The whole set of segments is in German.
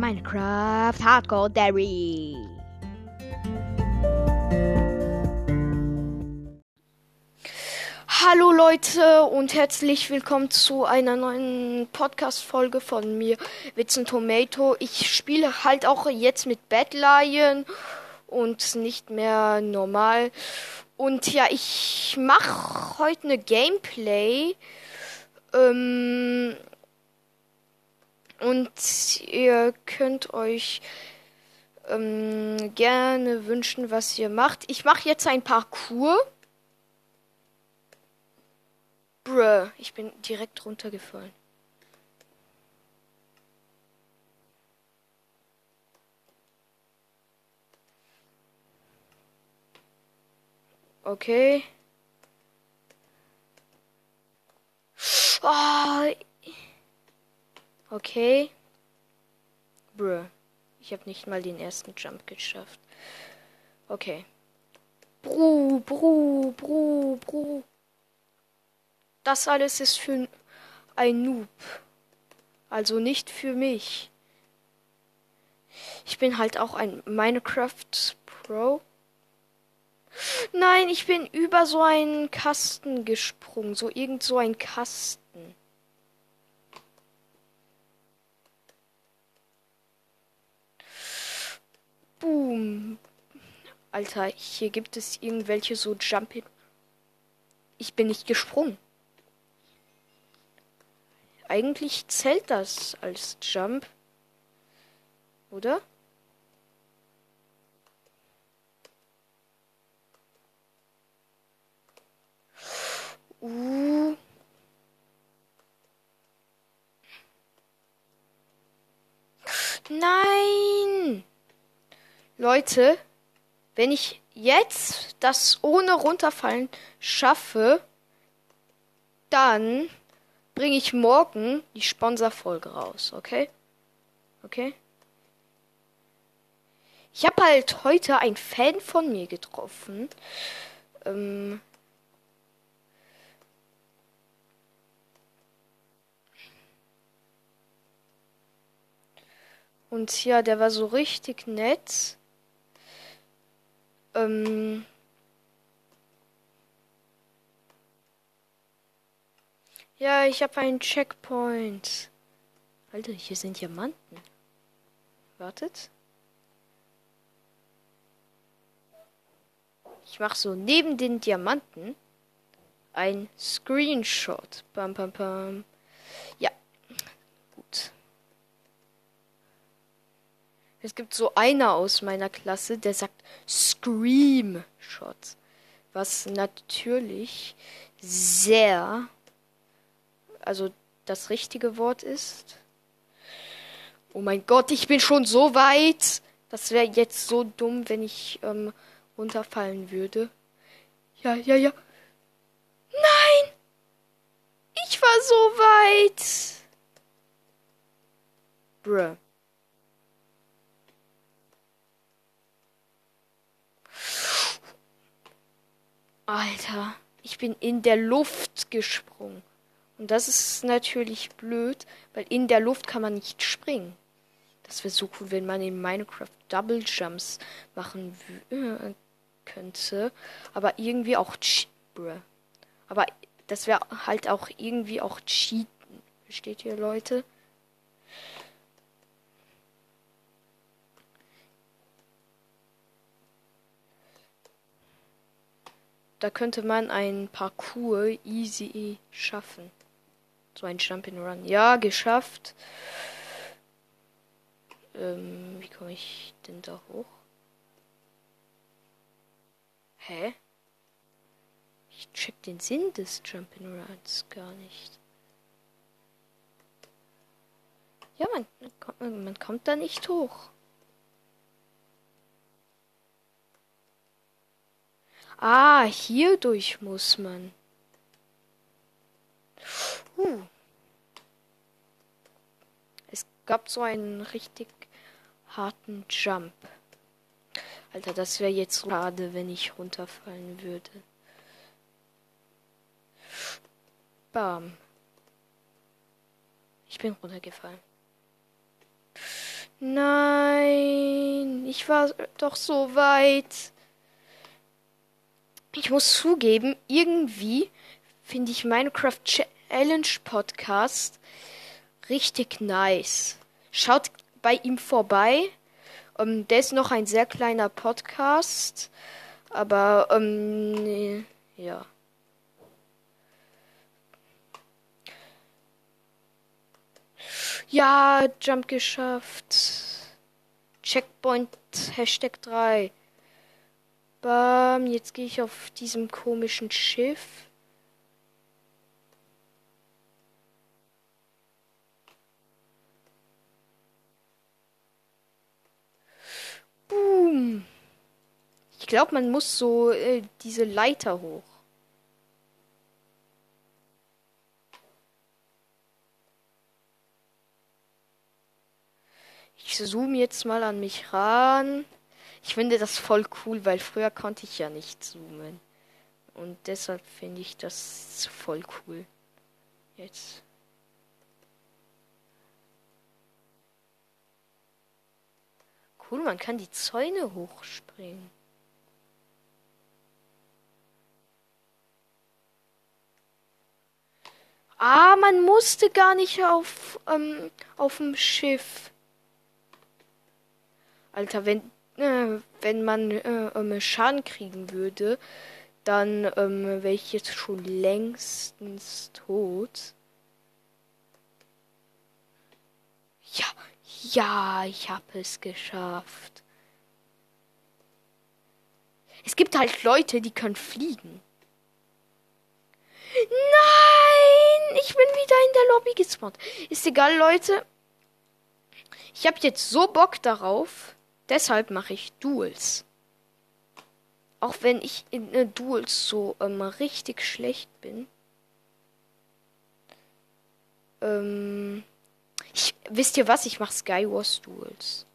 Minecraft Hardcore Dairy. Hallo Leute und herzlich willkommen zu einer neuen Podcast-Folge von mir, Witzen Tomato. Ich spiele halt auch jetzt mit Bad Lion und nicht mehr normal. Und ja, ich mache heute eine Gameplay. Ähm, und ihr könnt euch ähm, gerne wünschen, was ihr macht. Ich mache jetzt ein Parcours. Bruh, ich bin direkt runtergefallen. Okay. Oh. Okay. Bruh. Ich habe nicht mal den ersten Jump geschafft. Okay. Bru, bru, bru, bru. Das alles ist für ein Noob. Also nicht für mich. Ich bin halt auch ein Minecraft Pro. Nein, ich bin über so einen Kasten gesprungen. So irgend so ein Kasten. Boom. Alter, hier gibt es irgendwelche so Jumping. Ich bin nicht gesprungen. Eigentlich zählt das als Jump. Oder? Uh. Nein! Leute, wenn ich jetzt das ohne runterfallen schaffe, dann bringe ich morgen die Sponsorfolge raus, okay? Okay? Ich habe halt heute einen Fan von mir getroffen. Ähm, Und ja, der war so richtig nett. Ähm ja, ich habe einen Checkpoint. Alter, hier sind Diamanten. Wartet. Ich mache so neben den Diamanten ein Screenshot. Bam, bam, bam. Ja, gut. Es gibt so einer aus meiner Klasse, der sagt Scream-Shot. Was natürlich sehr, also das richtige Wort ist. Oh mein Gott, ich bin schon so weit. Das wäre jetzt so dumm, wenn ich ähm, runterfallen würde. Ja, ja, ja. Nein! Ich war so weit. Bruh. Alter, ich bin in der Luft gesprungen. Und das ist natürlich blöd, weil in der Luft kann man nicht springen. Das wäre so cool, wenn man in Minecraft Double Jumps machen äh, könnte. Aber irgendwie auch Bruh. Aber das wäre halt auch irgendwie auch Cheaten. Versteht ihr, Leute? Da könnte man ein Parcours easy schaffen. So ein Jump'n'Run. Ja, geschafft. Ähm, wie komme ich denn da hoch? Hä? Ich check den Sinn des Jump'n'Runs gar nicht. Ja, man, man kommt da nicht hoch. Ah, hier durch muss man. Uh. Es gab so einen richtig harten Jump. Alter, das wäre jetzt schade, wenn ich runterfallen würde. Bam. Ich bin runtergefallen. Nein, ich war doch so weit. Ich muss zugeben, irgendwie finde ich Minecraft Challenge Podcast richtig nice. Schaut bei ihm vorbei. Um, ähm, der ist noch ein sehr kleiner Podcast. Aber, ähm, nee, ja. Ja, Jump geschafft. Checkpoint Hashtag 3. Bam, jetzt gehe ich auf diesem komischen Schiff. Boom. Ich glaube, man muss so äh, diese Leiter hoch. Ich zoome jetzt mal an mich ran. Ich finde das voll cool, weil früher konnte ich ja nicht zoomen. Und deshalb finde ich das voll cool. Jetzt. Cool, man kann die Zäune hochspringen. Ah, man musste gar nicht auf, ähm, auf dem Schiff. Alter, wenn, äh, wenn man äh, Schaden kriegen würde, dann ähm, wäre ich jetzt schon längstens tot. Ja, ja, ich habe es geschafft. Es gibt halt Leute, die können fliegen. Nein, ich bin wieder in der Lobby gespawnt. Ist egal, Leute. Ich habe jetzt so Bock darauf. Deshalb mache ich Duels. Auch wenn ich in äh, Duels so ähm, richtig schlecht bin. Ähm, ich, wisst ihr was? Ich mache Skywars Duels.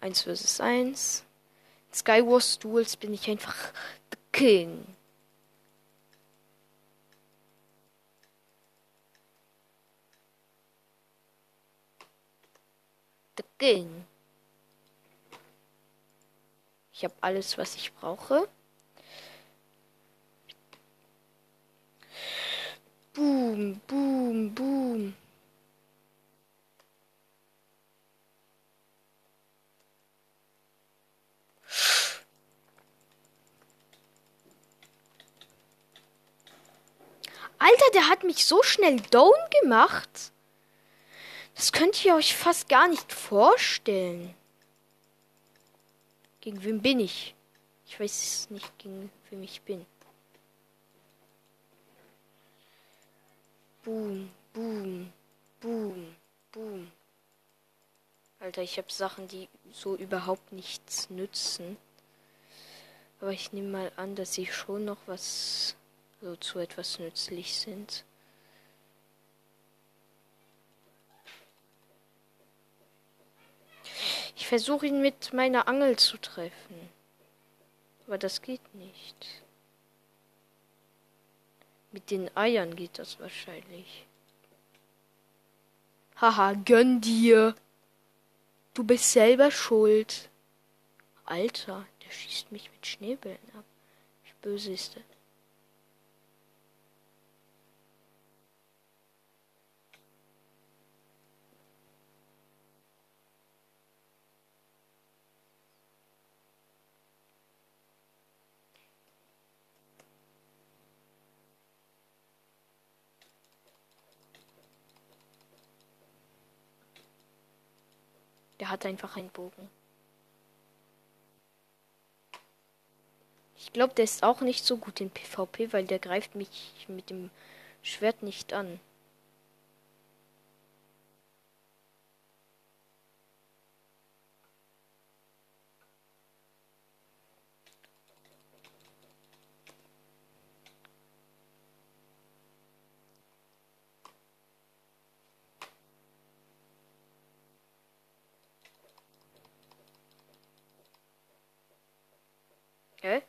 1 vs 1. Skywars Duels bin ich einfach the King. The King. Ich habe alles, was ich brauche. Boom, boom, boom. Alter, der hat mich so schnell down gemacht. Das könnt ihr euch fast gar nicht vorstellen. Gegen wen bin ich? Ich weiß nicht, gegen wem ich bin. Boom, boom, boom, boom. Alter, ich habe Sachen, die so überhaupt nichts nützen. Aber ich nehme mal an, dass sie schon noch was so zu etwas nützlich sind. Ich versuche ihn mit meiner Angel zu treffen. Aber das geht nicht. Mit den Eiern geht das wahrscheinlich. Haha, gönn dir. Du bist selber schuld. Alter, der schießt mich mit Schneebällen ab. Wie böse ist? Der hat einfach einen Bogen. Ich glaube, der ist auch nicht so gut in PvP, weil der greift mich mit dem Schwert nicht an. Hä?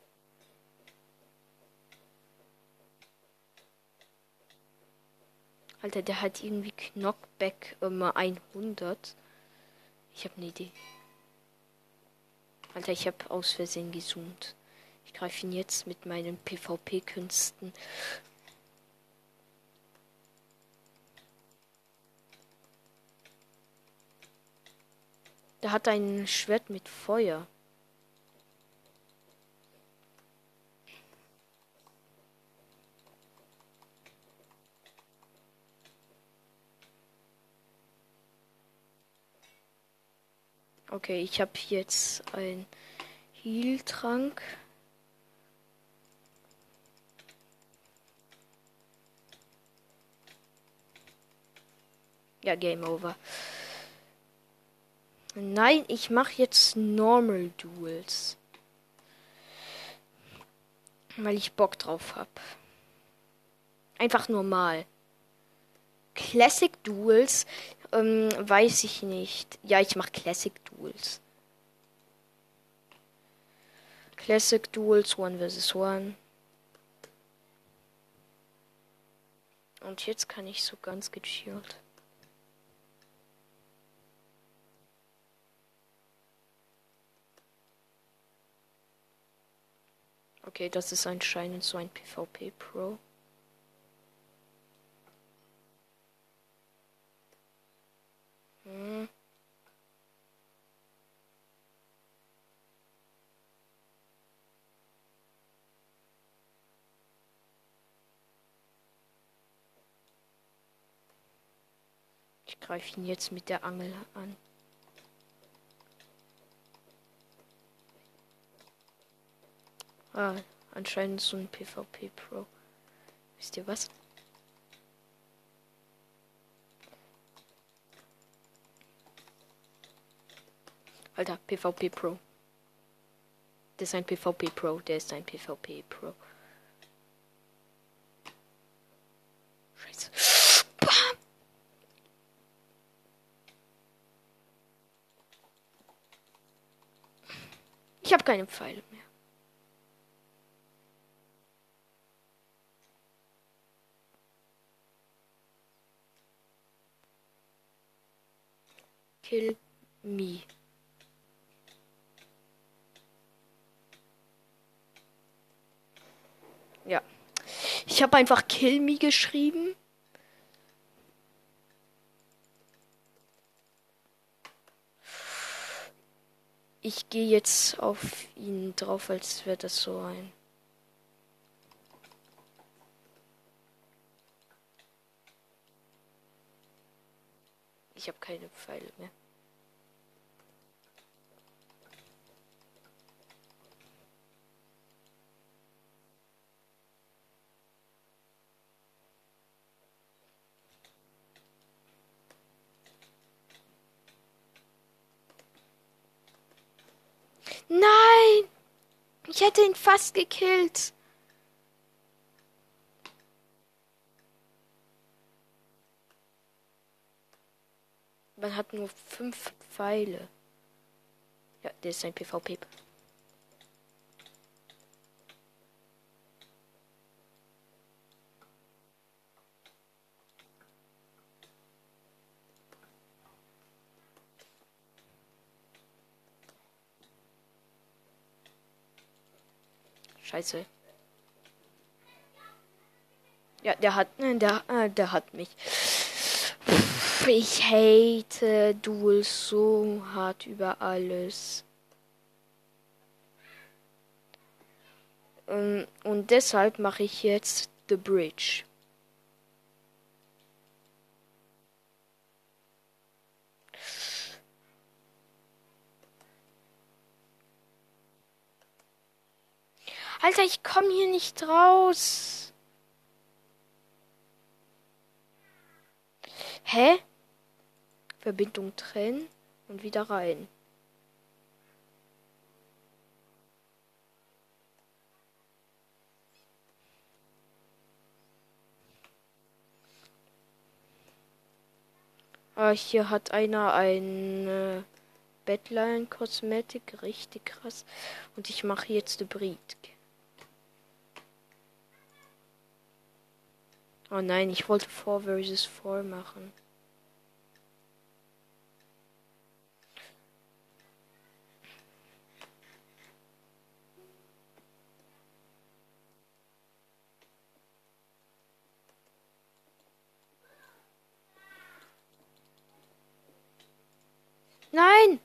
Alter, der hat irgendwie Knockback immer 100. Ich habe eine Idee. Alter, ich habe aus Versehen gezoomt. Ich greife ihn jetzt mit meinen PvP-Künsten. Der hat ein Schwert mit Feuer. Okay, ich habe jetzt ein Heal-Trank. Ja, Game Over. Nein, ich mache jetzt Normal Duels. Weil ich Bock drauf habe. Einfach normal. Classic Duels ähm, weiß ich nicht. Ja, ich mache Classic Duels. Classic Duels One vs One. Und jetzt kann ich so ganz gechillt. Okay, das ist anscheinend so ein PvP Hm. Ich greife ihn jetzt mit der Angel an. Ah, anscheinend so ein PvP Pro. Wisst ihr was? Alter, PvP Pro. Der ist ein PvP Pro, der ist ein PvP Pro. Scheiße. Bam. Ich habe keine Pfeile mehr. Kill me. Ja. Ich habe einfach Kill Me geschrieben. Ich gehe jetzt auf ihn drauf, als wäre das so ein. Ich habe keine Pfeile mehr. Nein! Ich hätte ihn fast gekillt. Man hat nur fünf Pfeile. Ja, der ist ein PvP. Scheiße. Ja, der hat, der, äh, der hat mich. Ich hate Duels so hart über alles. Ähm, und deshalb mache ich jetzt The Bridge. Alter, ich komme hier nicht raus. Hä? Verbindung trennen und wieder rein. Ah, hier hat einer ein Bettlein Kosmetik, richtig krass. Und ich mache jetzt Hybrid. Oh nein, ich wollte 4 versus 4 machen. Nein!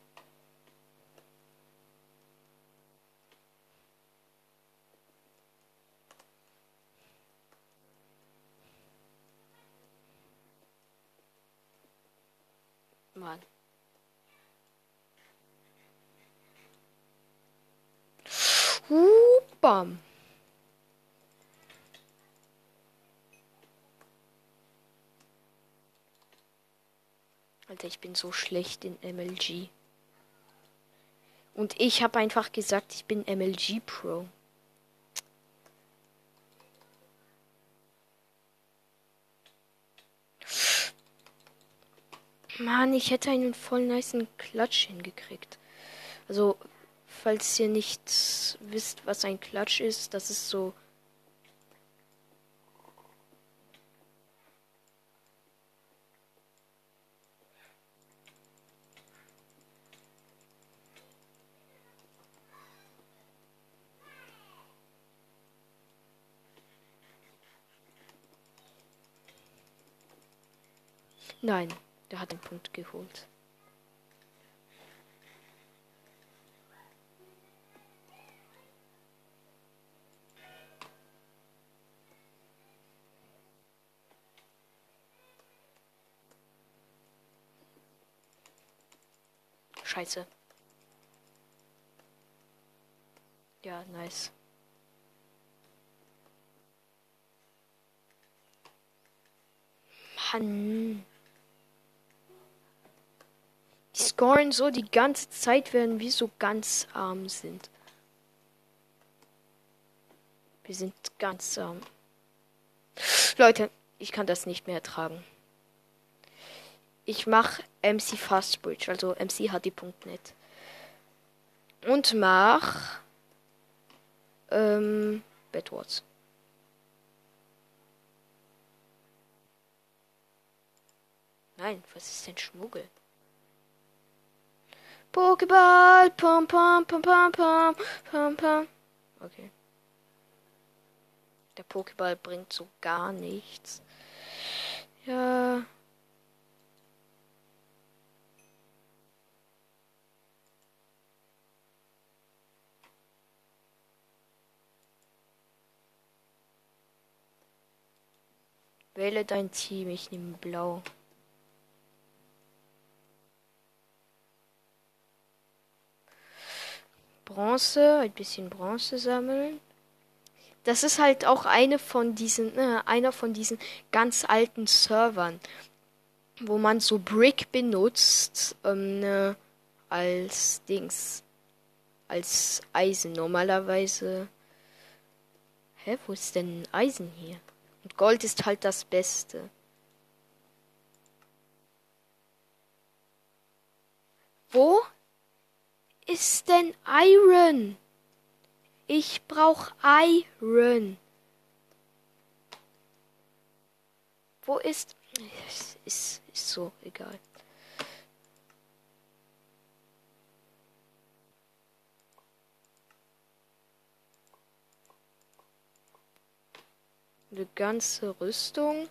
Mann. Bam. Alter, ich bin so schlecht in MLG. Und ich habe einfach gesagt, ich bin MLG Pro. Mann, ich hätte einen voll niceen Klatsch hingekriegt. Also, falls ihr nicht wisst, was ein Klatsch ist, das ist so. Nein, der hat den Punkt geholt. Scheiße. Ja, nice. Mann. Scoren so die ganze Zeit, während wir so ganz arm sind. Wir sind ganz arm. Leute, ich kann das nicht mehr ertragen. Ich mache MC Fastbridge, also mchd.net. Und mach ähm, Bedwars. Nein, was ist denn Schmuggel? Pokéball, pom pom pom pom pom pom pom. Okay. Der Pokéball bringt so gar nichts. Ja. Wähle dein Team, ich nehme blau. Bronze, ein bisschen Bronze sammeln. Das ist halt auch eine von diesen, äh, einer von diesen ganz alten Servern, wo man so Brick benutzt ähm, äh, als Dings, als Eisen. Normalerweise. Hä, wo ist denn Eisen hier? Und Gold ist halt das Beste. Wo ist denn Iron? Ich brauch Iron. Wo ist. Ist, ist so, egal. Eine ganze Rüstung.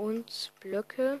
uns Blöcke.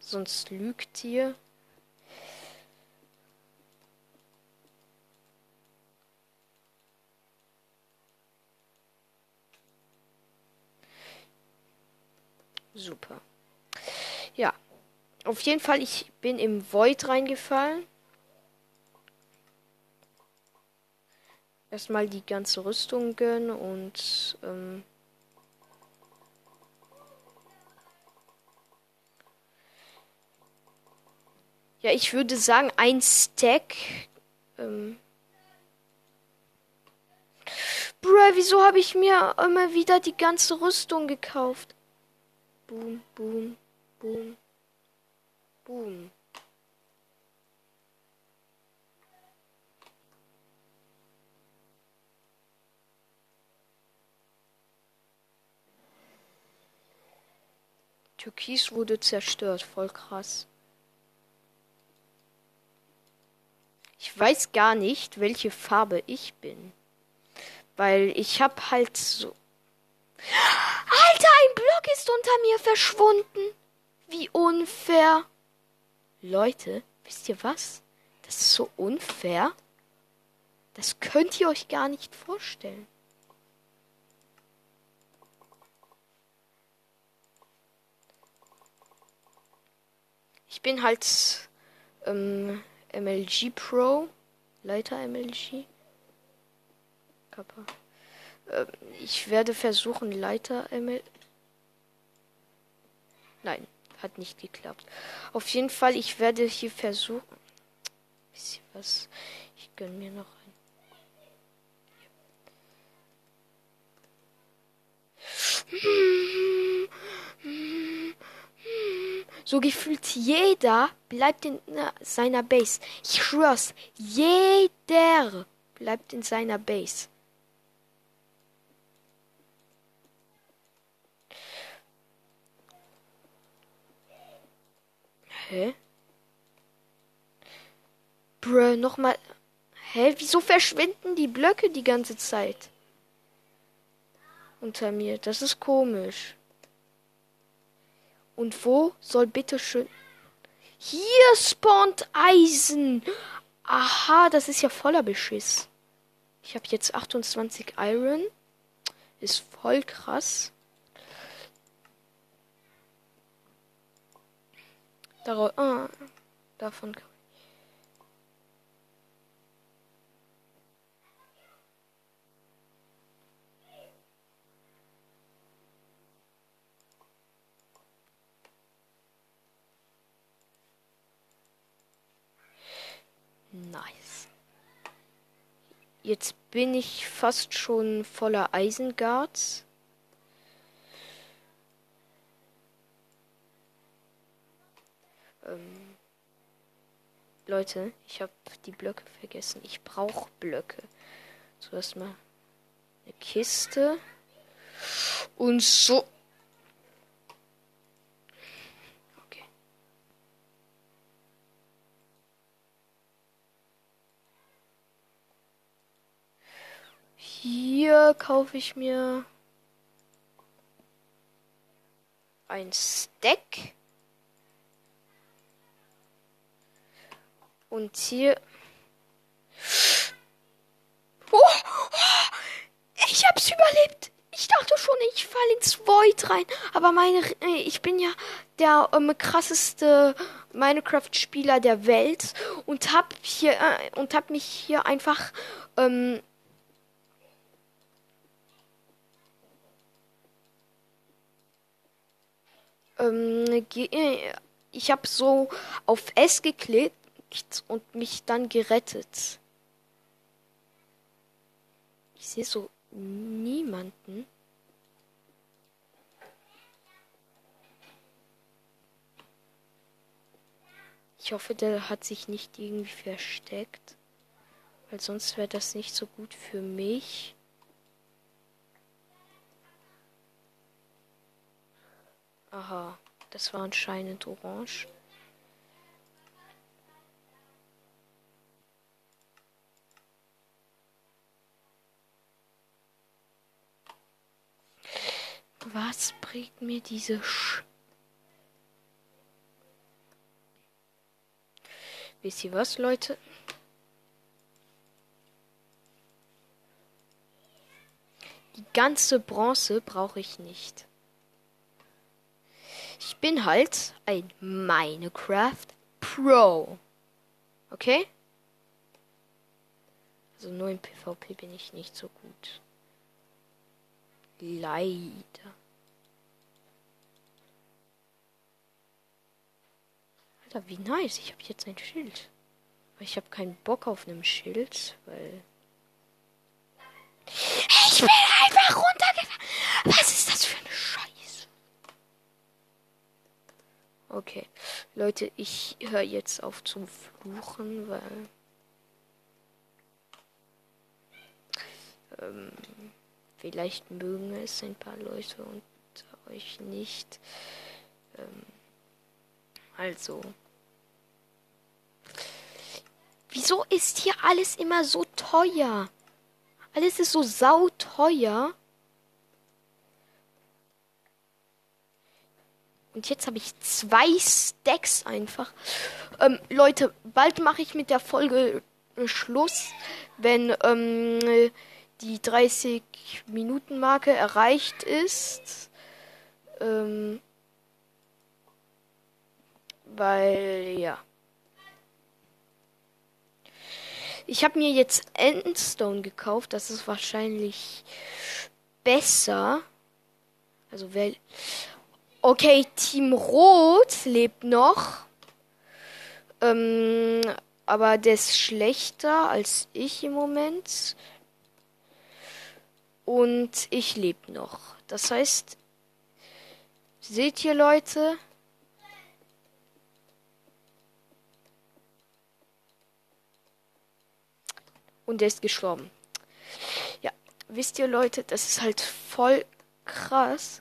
Sonst lügt ihr. Super. Ja. Auf jeden Fall, ich bin im Void reingefallen. erstmal die ganze Rüstung gönnen und ähm, ja, ich würde sagen, ein Stack. Ähm, Bruh, wieso habe ich mir immer wieder die ganze Rüstung gekauft? Boom, boom, boom, boom. Türkis wurde zerstört, voll krass. Ich weiß gar nicht, welche Farbe ich bin. Weil ich hab halt so. Alter, ein Block ist unter mir verschwunden. Wie unfair. Leute, wisst ihr was? Das ist so unfair. Das könnt ihr euch gar nicht vorstellen. Ich bin halt ähm, MLG Pro, Leiter MLG. Kappa. Ähm, ich werde versuchen, Leiter ML. Nein, hat nicht geklappt. Auf jeden Fall, ich werde hier versuchen. Bisschen was. Ich gönne mir noch ein. So gefühlt jeder bleibt in seiner Base. Ich schwör's, jeder bleibt in seiner Base. Hä? Bruh, nochmal. Hä? Wieso verschwinden die Blöcke die ganze Zeit? Unter mir. Das ist komisch. Und wo soll bitte schön. Hier spawnt Eisen. Aha, das ist ja voller Beschiss. Ich habe jetzt 28 Iron. Ist voll krass. Darauf, ah, davon kann Nice. Jetzt bin ich fast schon voller Eisenguards. Ähm, Leute, ich habe die Blöcke vergessen. Ich brauche Blöcke. So erstmal eine Kiste. Und so. Okay. Hier kaufe ich mir ein Stack. Und hier. Oh, oh, ich hab's überlebt. Ich dachte schon, ich falle ins Void rein. Aber meine, äh, ich bin ja der ähm, krasseste Minecraft-Spieler der Welt und hab hier äh, und hab mich hier einfach ähm, ähm, äh, ich habe so auf S geklickt und mich dann gerettet. Ich sehe so niemanden. Ich hoffe, der hat sich nicht irgendwie versteckt. Weil sonst wäre das nicht so gut für mich. Aha, das war anscheinend orange. Was bringt mir diese Sch Wisst ihr was, Leute? Die ganze Bronze brauche ich nicht. Ich bin halt ein Minecraft Pro. Okay? Also nur im PvP bin ich nicht so gut. Leider. Alter, wie nice. Ich habe jetzt ein Schild. Aber ich habe keinen Bock auf einem Schild, weil... Ich bin einfach runtergefallen. Was ist das für eine Scheiße? Okay. Leute, ich höre jetzt auf zu fluchen, weil... Ähm, vielleicht mögen es ein paar Leute und euch nicht. Ähm, also. Wieso ist hier alles immer so teuer? Alles ist so sauteuer. Und jetzt habe ich zwei Stacks einfach. Ähm, Leute, bald mache ich mit der Folge äh, Schluss, wenn ähm, die 30 Minuten Marke erreicht ist. Ähm, weil ja. Ich habe mir jetzt Endstone gekauft. Das ist wahrscheinlich besser. Also wer. Okay, Team Rot lebt noch. Ähm, aber der ist schlechter als ich im Moment. Und ich lebe noch. Das heißt, seht ihr Leute? Und er ist gestorben. Ja, wisst ihr Leute, das ist halt voll krass.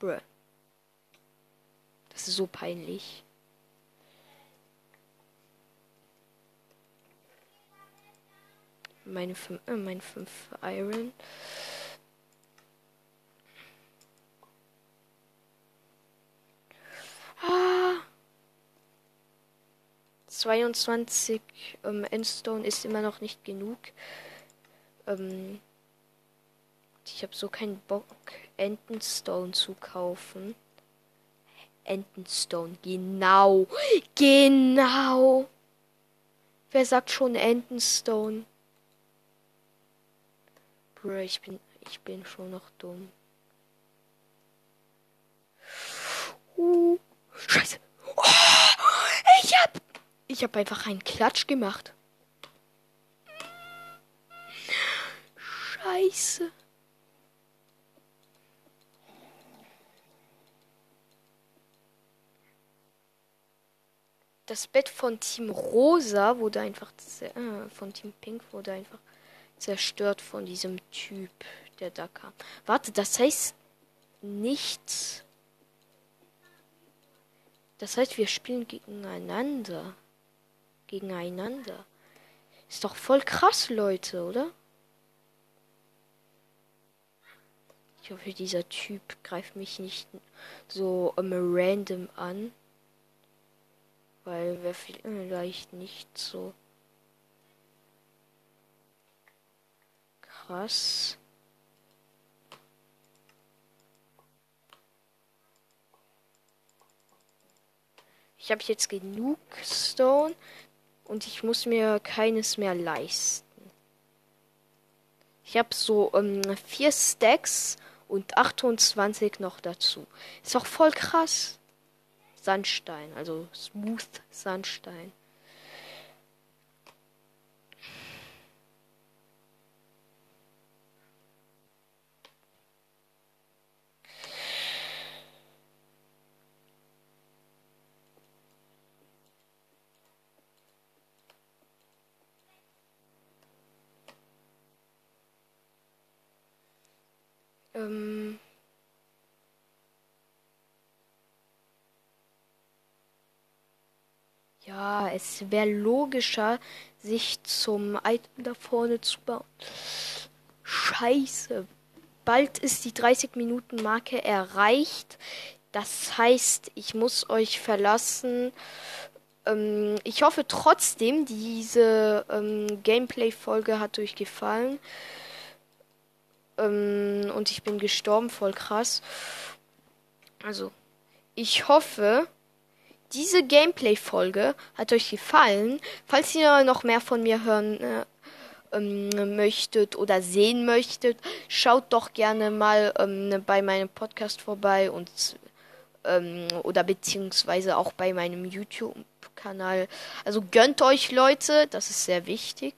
Bruh. Das ist so peinlich. Meine 5 äh, mein fünf Iron. Ah. 22 ähm, Endstone ist immer noch nicht genug. Ähm, ich habe so keinen Bock, Entenstone zu kaufen. Entenstone, genau. Genau. Wer sagt schon Entenstone? Bro, ich bin, ich bin schon noch dumm. Uh, Scheiße. Oh, ich hab, ich hab einfach einen Klatsch gemacht. Scheiße. Das Bett von Team Rosa wurde einfach äh, von Team Pink wurde einfach zerstört von diesem Typ, der da kam. Warte, das heißt nichts. Das heißt, wir spielen gegeneinander. Gegeneinander. Ist doch voll krass, Leute, oder? Ich hoffe, dieser Typ greift mich nicht so um, random an. Weil wäre vielleicht nicht so krass. Ich habe jetzt genug Stone und ich muss mir keines mehr leisten. Ich habe so ähm, vier Stacks und 28 noch dazu. Ist auch voll krass. Sandstein, also Smooth Sandstein. Ähm ja, es wäre logischer, sich zum Item da vorne zu bauen. Scheiße. Bald ist die 30 Minuten Marke erreicht. Das heißt, ich muss euch verlassen. Ähm, ich hoffe trotzdem, diese ähm, Gameplay-Folge hat euch gefallen. Ähm, und ich bin gestorben, voll krass. Also, ich hoffe, diese Gameplay-Folge hat euch gefallen. Falls ihr noch mehr von mir hören äh, ähm, möchtet oder sehen möchtet, schaut doch gerne mal ähm, bei meinem Podcast vorbei und ähm, oder beziehungsweise auch bei meinem YouTube-Kanal. Also gönnt euch Leute, das ist sehr wichtig,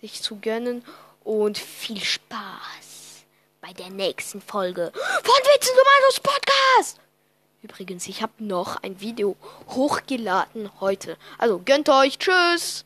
sich zu gönnen und viel Spaß bei der nächsten Folge von Witzen Podcast. Übrigens, ich habe noch ein Video hochgeladen heute. Also gönnt euch, tschüss.